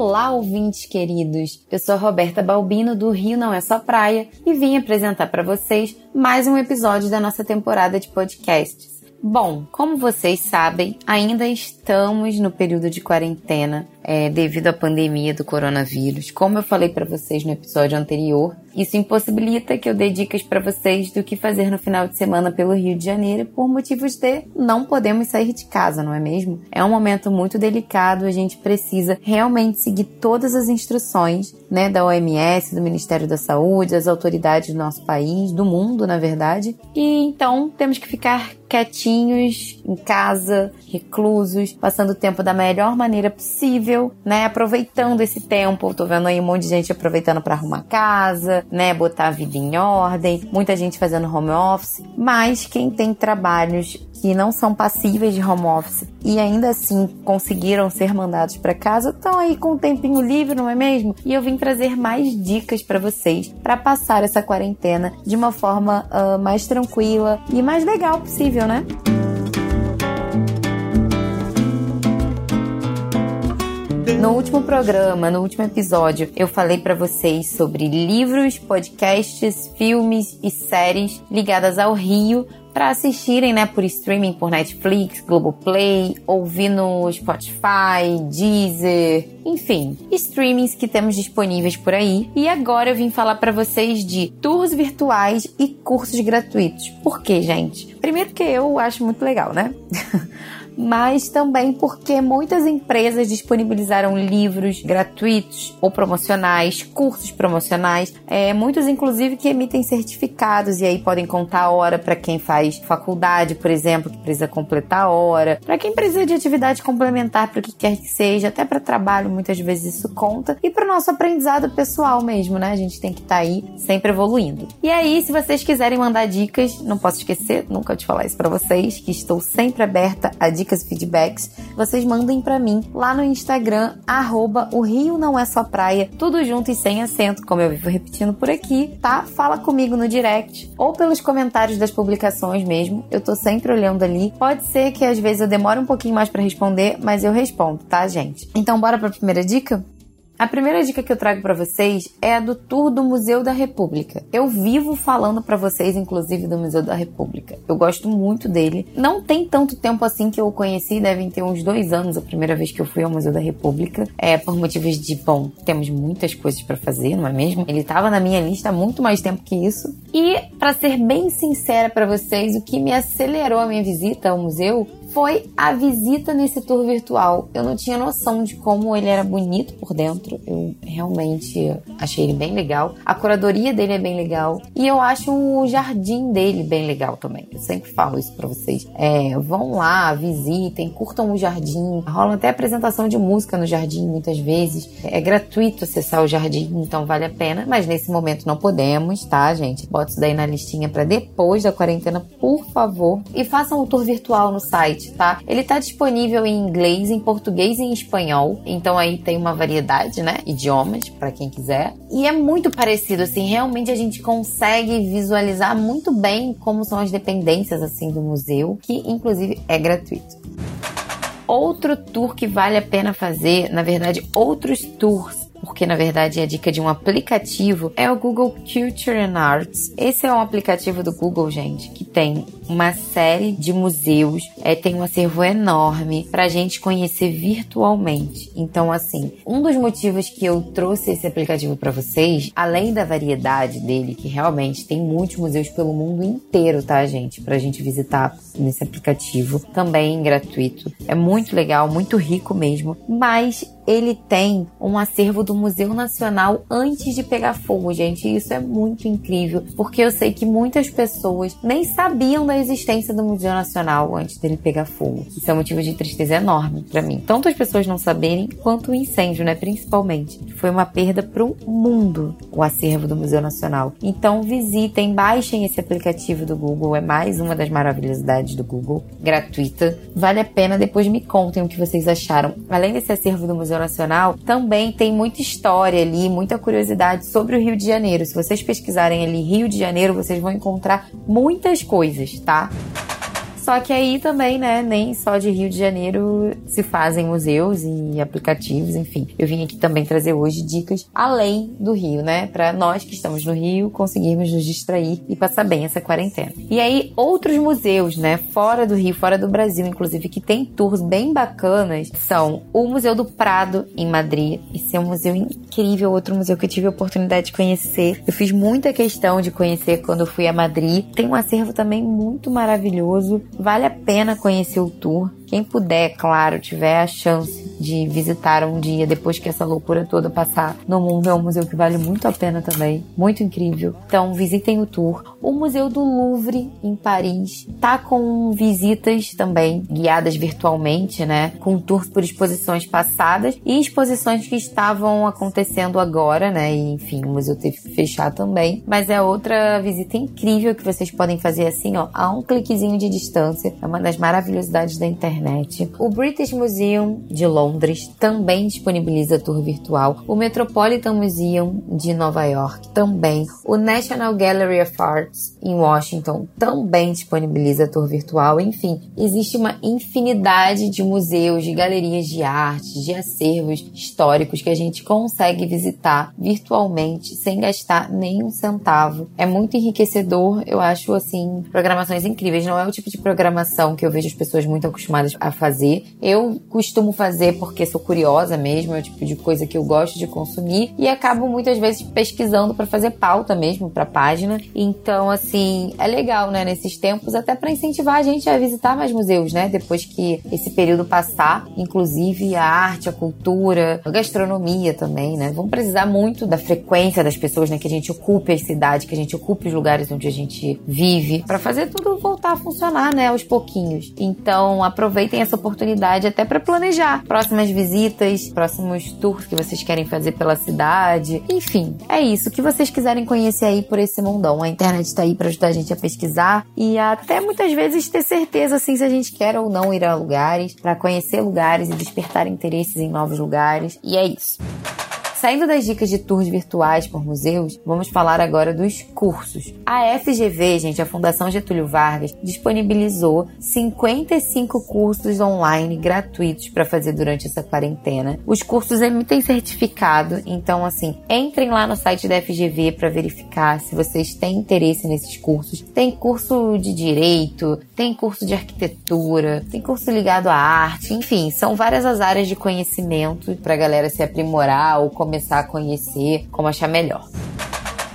Olá, ouvintes queridos! Eu sou Roberta Balbino do Rio Não É Só Praia e vim apresentar para vocês mais um episódio da nossa temporada de podcasts. Bom, como vocês sabem, ainda estamos no período de quarentena é, devido à pandemia do coronavírus. Como eu falei para vocês no episódio anterior, isso impossibilita que eu dê dicas para vocês do que fazer no final de semana pelo Rio de Janeiro por motivos de não podemos sair de casa, não é mesmo? É um momento muito delicado, a gente precisa realmente seguir todas as instruções, né, da OMS, do Ministério da Saúde, das autoridades do nosso país, do mundo, na verdade. E então temos que ficar quietinhos em casa, reclusos, passando o tempo da melhor maneira possível né? Aproveitando esse tempo, tô vendo aí um monte de gente aproveitando para arrumar casa, né? Botar a vida em ordem, muita gente fazendo home office, mas quem tem trabalhos que não são passíveis de home office e ainda assim conseguiram ser mandados para casa, estão aí com um tempinho livre, não é mesmo? E eu vim trazer mais dicas para vocês para passar essa quarentena de uma forma uh, mais tranquila e mais legal possível, né? No último programa, no último episódio, eu falei para vocês sobre livros, podcasts, filmes e séries ligadas ao Rio para assistirem, né, por streaming por Netflix, Globoplay, ouvir no Spotify, Deezer, enfim, streamings que temos disponíveis por aí. E agora eu vim falar para vocês de tours virtuais e cursos gratuitos. Por quê, gente? Primeiro que eu acho muito legal, né? mas também porque muitas empresas disponibilizaram livros gratuitos ou promocionais, cursos promocionais, é, muitos inclusive que emitem certificados e aí podem contar a hora para quem faz faculdade, por exemplo, que precisa completar a hora, para quem precisa de atividade complementar para o que quer que seja, até para trabalho muitas vezes isso conta e para o nosso aprendizado pessoal mesmo, né? A gente tem que estar tá aí sempre evoluindo. E aí, se vocês quiserem mandar dicas, não posso esquecer nunca de falar isso para vocês, que estou sempre aberta a dicas dicas, feedbacks, vocês mandem para mim lá no Instagram, arroba o Rio Não É Só Praia, tudo junto e sem acento, como eu vivo repetindo por aqui, tá? Fala comigo no direct ou pelos comentários das publicações mesmo. Eu tô sempre olhando ali. Pode ser que às vezes eu demore um pouquinho mais para responder, mas eu respondo, tá, gente? Então bora para a primeira dica? A primeira dica que eu trago para vocês é a do tour do Museu da República. Eu vivo falando para vocês, inclusive, do Museu da República. Eu gosto muito dele. Não tem tanto tempo assim que eu o conheci, devem ter uns dois anos a primeira vez que eu fui ao Museu da República. É por motivos de, bom, temos muitas coisas para fazer, não é mesmo? Ele estava na minha lista há muito mais tempo que isso. E, para ser bem sincera para vocês, o que me acelerou a minha visita ao museu foi a visita nesse tour virtual. Eu não tinha noção de como ele era bonito por dentro. Eu realmente achei ele bem legal. A curadoria dele é bem legal. E eu acho o jardim dele bem legal também. Eu sempre falo isso para vocês. É, vão lá, visitem, curtam o jardim. Rola até apresentação de música no jardim muitas vezes. É gratuito acessar o jardim, então vale a pena. Mas nesse momento não podemos, tá, gente? Bota isso daí na listinha para depois da quarentena, por favor. E façam o tour virtual no site site, tá? Ele tá disponível em inglês, em português e em espanhol. Então aí tem uma variedade, né? Idiomas para quem quiser. E é muito parecido assim, realmente a gente consegue visualizar muito bem como são as dependências assim do museu, que inclusive é gratuito. Outro tour que vale a pena fazer, na verdade, outros tours porque na verdade é a dica de um aplicativo, é o Google Culture and Arts. Esse é um aplicativo do Google, gente, que tem uma série de museus, é, tem um acervo enorme pra gente conhecer virtualmente. Então, assim, um dos motivos que eu trouxe esse aplicativo para vocês, além da variedade dele, que realmente tem muitos museus pelo mundo inteiro, tá, gente, pra gente visitar nesse aplicativo, também gratuito. É muito legal, muito rico mesmo, mas ele tem um acervo do Museu Nacional antes de pegar fogo, gente. Isso é muito incrível, porque eu sei que muitas pessoas nem sabiam da existência do Museu Nacional antes dele pegar fogo. Isso é um motivo de tristeza enorme para mim. Tanto as pessoas não saberem, quanto o incêndio, né? Principalmente. Foi uma perda para o mundo o acervo do Museu Nacional. Então visitem, baixem esse aplicativo do Google. É mais uma das maravilhosidades do Google, gratuita. Vale a pena. Depois me contem o que vocês acharam. Além desse acervo do Museu Nacional, também tem muita história ali, muita curiosidade sobre o Rio de Janeiro. Se vocês pesquisarem ali Rio de Janeiro, vocês vão encontrar muitas coisas, tá? Só que aí também, né, nem só de Rio de Janeiro se fazem museus e aplicativos, enfim. Eu vim aqui também trazer hoje dicas além do Rio, né, para nós que estamos no Rio conseguirmos nos distrair e passar bem essa quarentena. E aí outros museus, né, fora do Rio, fora do Brasil, inclusive, que tem tours bem bacanas, são o Museu do Prado em Madrid. Esse é um museu incrível, outro museu que eu tive a oportunidade de conhecer. Eu fiz muita questão de conhecer quando fui a Madrid. Tem um acervo também muito maravilhoso. Vale a pena conhecer o tour. Quem puder, claro, tiver a chance de visitar um dia depois que essa loucura toda passar no mundo, é um museu que vale muito a pena também. Muito incrível. Então, visitem o tour. O Museu do Louvre, em Paris, tá com visitas também guiadas virtualmente, né? Com tours por exposições passadas e exposições que estavam acontecendo agora, né? E, enfim, o museu teve que fechar também. Mas é outra visita incrível que vocês podem fazer assim, ó, a um cliquezinho de distância. É uma das maravilhosidades da internet internet. O British Museum de Londres também disponibiliza tour virtual. O Metropolitan Museum de Nova York também. O National Gallery of Arts em Washington também disponibiliza tour virtual. Enfim, existe uma infinidade de museus, de galerias de arte, de acervos históricos que a gente consegue visitar virtualmente sem gastar nenhum centavo. É muito enriquecedor, eu acho assim, programações incríveis. Não é o tipo de programação que eu vejo as pessoas muito acostumadas a fazer. Eu costumo fazer porque sou curiosa mesmo, é o tipo de coisa que eu gosto de consumir e acabo muitas vezes pesquisando para fazer pauta mesmo para página. Então, assim, é legal, né, nesses tempos até para incentivar a gente a visitar mais museus, né, depois que esse período passar, inclusive a arte, a cultura, a gastronomia também, né? Vamos precisar muito da frequência das pessoas, né, que a gente ocupe a cidade, que a gente ocupe os lugares onde a gente vive, para fazer tudo voltar a funcionar, né, aos pouquinhos. Então, aproveita aproveitem essa oportunidade até para planejar próximas visitas, próximos tours que vocês querem fazer pela cidade. Enfim, é isso. O que vocês quiserem conhecer aí por esse mundão. A internet está aí para ajudar a gente a pesquisar e até muitas vezes ter certeza assim se a gente quer ou não ir a lugares, para conhecer lugares e despertar interesses em novos lugares. E é isso. Saindo das dicas de tours virtuais por museus, vamos falar agora dos cursos. A FGV, gente, a Fundação Getúlio Vargas, disponibilizou 55 cursos online gratuitos para fazer durante essa quarentena. Os cursos emitem certificado, então assim, entrem lá no site da FGV para verificar se vocês têm interesse nesses cursos. Tem curso de direito, tem curso de arquitetura, tem curso ligado à arte, enfim, são várias as áreas de conhecimento para a galera se aprimorar ou começar a conhecer como achar melhor.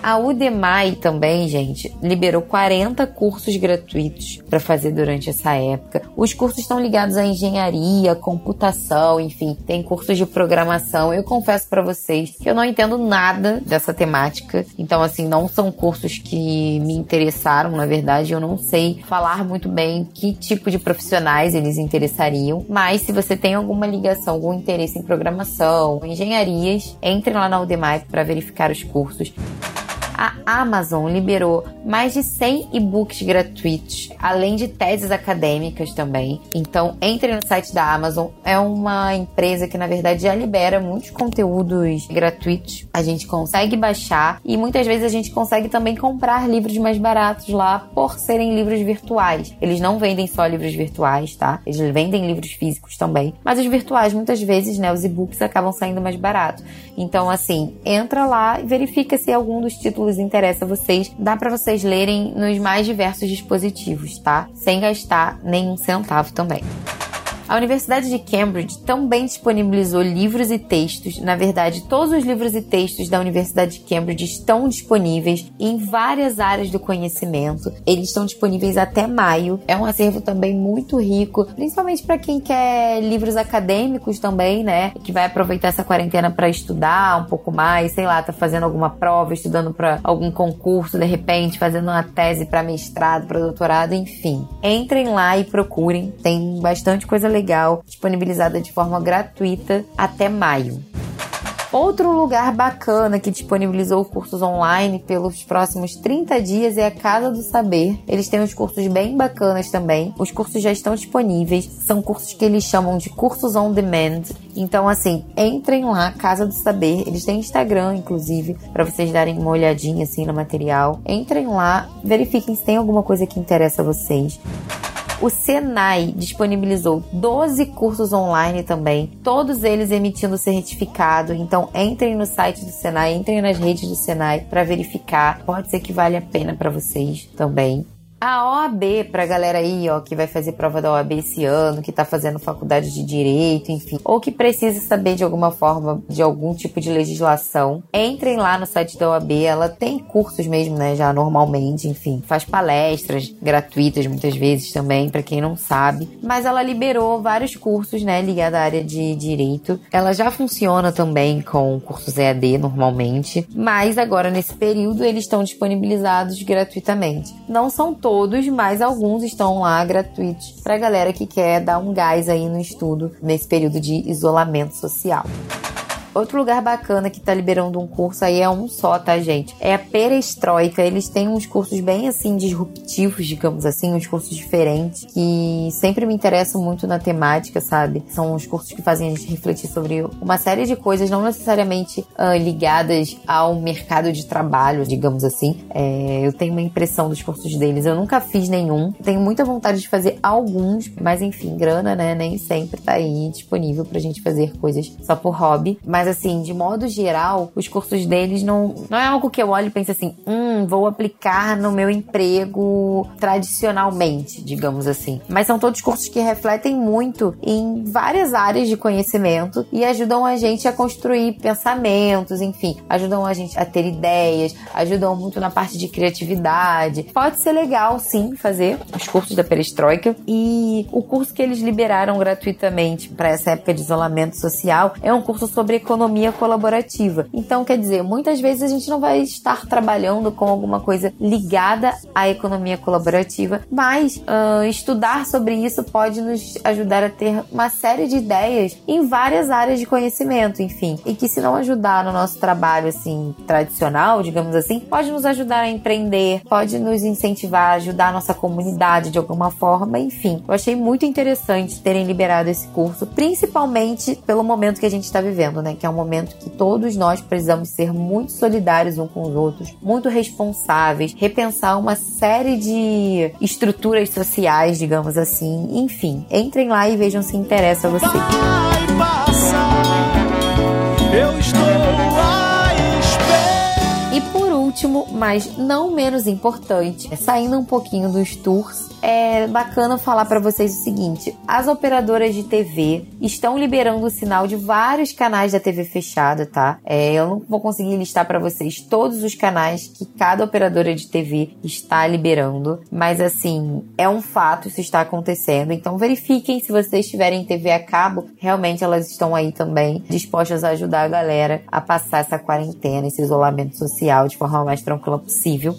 A Udemy também, gente, liberou 40 cursos gratuitos para fazer durante essa época. Os cursos estão ligados à engenharia, computação, enfim, tem cursos de programação. Eu confesso para vocês que eu não entendo nada dessa temática. Então, assim, não são cursos que me interessaram, na verdade, eu não sei falar muito bem que tipo de profissionais eles interessariam. Mas se você tem alguma ligação, algum interesse em programação, engenharias, entre lá na Udemy para verificar os cursos a Amazon liberou mais de 100 e-books gratuitos, além de teses acadêmicas também. Então, entre no site da Amazon. É uma empresa que, na verdade, já libera muitos conteúdos gratuitos. A gente consegue baixar e muitas vezes a gente consegue também comprar livros mais baratos lá por serem livros virtuais. Eles não vendem só livros virtuais, tá? Eles vendem livros físicos também. Mas os virtuais, muitas vezes, né, os e-books acabam saindo mais baratos. Então, assim, entra lá e verifica se algum dos títulos interessa a vocês, dá para vocês lerem nos mais diversos dispositivos, tá? Sem gastar nenhum centavo também. A Universidade de Cambridge também disponibilizou livros e textos. Na verdade, todos os livros e textos da Universidade de Cambridge estão disponíveis em várias áreas do conhecimento. Eles estão disponíveis até maio. É um acervo também muito rico, principalmente para quem quer livros acadêmicos também, né? Que vai aproveitar essa quarentena para estudar um pouco mais, sei lá, tá fazendo alguma prova, estudando para algum concurso, de repente, fazendo uma tese para mestrado, para doutorado, enfim. Entrem lá e procurem. Tem bastante coisa legal, disponibilizada de forma gratuita até maio. Outro lugar bacana que disponibilizou cursos online pelos próximos 30 dias é a Casa do Saber. Eles têm uns cursos bem bacanas também. Os cursos já estão disponíveis. São cursos que eles chamam de cursos on demand. Então, assim, entrem lá, Casa do Saber. Eles têm Instagram, inclusive, para vocês darem uma olhadinha assim no material. Entrem lá, verifiquem se tem alguma coisa que interessa a vocês. O Senai disponibilizou 12 cursos online também, todos eles emitindo certificado. Então entrem no site do Senai, entrem nas redes do Senai para verificar. Pode ser que vale a pena para vocês também. A OAB, pra galera aí, ó, que vai fazer prova da OAB esse ano, que tá fazendo faculdade de direito, enfim, ou que precisa saber de alguma forma de algum tipo de legislação, entrem lá no site da OAB, ela tem cursos mesmo, né, já normalmente, enfim, faz palestras gratuitas muitas vezes também, para quem não sabe, mas ela liberou vários cursos, né, ligados à área de direito. Ela já funciona também com cursos EAD normalmente, mas agora nesse período eles estão disponibilizados gratuitamente. Não são todos todos, mas alguns estão lá gratuitos para galera que quer dar um gás aí no estudo nesse período de isolamento social. Outro lugar bacana que tá liberando um curso aí é um só, tá, gente? É a Perestroika. Eles têm uns cursos bem assim disruptivos, digamos assim, uns cursos diferentes que sempre me interessam muito na temática, sabe? São os cursos que fazem a gente refletir sobre uma série de coisas, não necessariamente uh, ligadas ao mercado de trabalho, digamos assim. É, eu tenho uma impressão dos cursos deles. Eu nunca fiz nenhum. Tenho muita vontade de fazer alguns, mas enfim, grana, né? Nem sempre tá aí disponível pra gente fazer coisas só por hobby. Mas mas assim, de modo geral, os cursos deles não, não é algo que eu olho e penso assim, hum, vou aplicar no meu emprego tradicionalmente, digamos assim. Mas são todos cursos que refletem muito em várias áreas de conhecimento e ajudam a gente a construir pensamentos, enfim, ajudam a gente a ter ideias, ajudam muito na parte de criatividade. Pode ser legal, sim, fazer os cursos da Perestroika. E o curso que eles liberaram gratuitamente para essa época de isolamento social é um curso sobre economia economia colaborativa. Então, quer dizer, muitas vezes a gente não vai estar trabalhando com alguma coisa ligada à economia colaborativa, mas uh, estudar sobre isso pode nos ajudar a ter uma série de ideias em várias áreas de conhecimento, enfim, e que se não ajudar no nosso trabalho assim tradicional, digamos assim, pode nos ajudar a empreender, pode nos incentivar a ajudar a nossa comunidade de alguma forma, enfim. Eu achei muito interessante terem liberado esse curso, principalmente pelo momento que a gente está vivendo, né? Que é um momento que todos nós precisamos ser muito solidários uns com os outros, muito responsáveis, repensar uma série de estruturas sociais, digamos assim. Enfim, entrem lá e vejam se interessa a você. Último, mas não menos importante, saindo um pouquinho dos tours, é bacana falar para vocês o seguinte: as operadoras de TV estão liberando o sinal de vários canais da TV fechada, tá? É, eu não vou conseguir listar para vocês todos os canais que cada operadora de TV está liberando, mas assim, é um fato, isso está acontecendo. Então verifiquem se vocês tiverem TV a cabo, realmente elas estão aí também dispostas a ajudar a galera a passar essa quarentena, esse isolamento social de forma mais tranquila possível.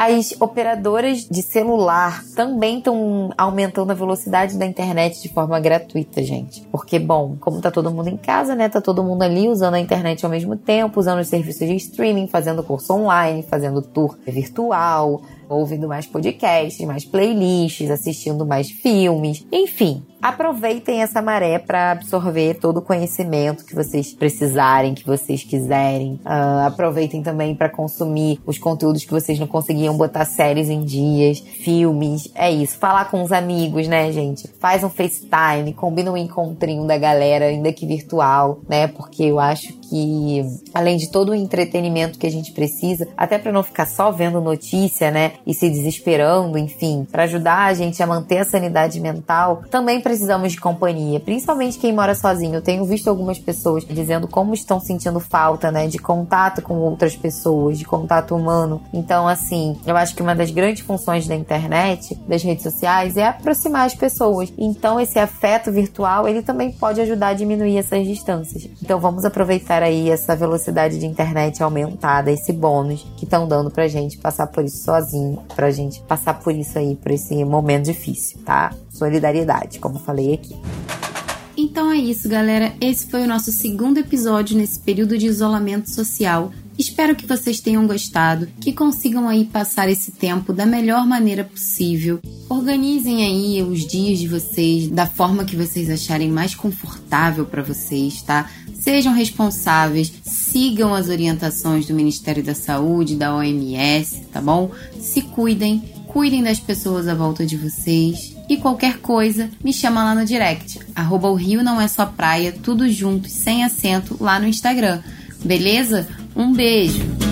As operadoras de celular também estão aumentando a velocidade da internet de forma gratuita, gente. Porque, bom, como tá todo mundo em casa, né? Tá todo mundo ali usando a internet ao mesmo tempo, usando os serviços de streaming, fazendo curso online, fazendo tour virtual, ouvindo mais podcasts, mais playlists, assistindo mais filmes, enfim. Aproveitem essa maré para absorver todo o conhecimento que vocês precisarem, que vocês quiserem. Uh, aproveitem também para consumir os conteúdos que vocês não conseguiam botar séries em dias, filmes. É isso. Falar com os amigos, né, gente? Faz um FaceTime, combina um encontrinho da galera, ainda que virtual, né? Porque eu acho que, além de todo o entretenimento que a gente precisa, até para não ficar só vendo notícia, né? E se desesperando, enfim, para ajudar a gente a manter a sanidade mental, também precisamos de companhia, principalmente quem mora sozinho. Eu tenho visto algumas pessoas dizendo como estão sentindo falta, né, de contato com outras pessoas, de contato humano. Então, assim, eu acho que uma das grandes funções da internet, das redes sociais, é aproximar as pessoas. Então, esse afeto virtual, ele também pode ajudar a diminuir essas distâncias. Então, vamos aproveitar aí essa velocidade de internet aumentada, esse bônus que estão dando pra gente passar por isso sozinho, pra gente passar por isso aí, por esse momento difícil, tá? Solidariedade, como falei aqui. Então é isso, galera. Esse foi o nosso segundo episódio nesse período de isolamento social. Espero que vocês tenham gostado, que consigam aí passar esse tempo da melhor maneira possível. Organizem aí os dias de vocês da forma que vocês acharem mais confortável para vocês, tá? Sejam responsáveis, sigam as orientações do Ministério da Saúde, da OMS, tá bom? Se cuidem cuidem das pessoas à volta de vocês. E qualquer coisa, me chama lá no direct. Arroba o Rio não é só praia, tudo junto, sem acento, lá no Instagram. Beleza? Um beijo!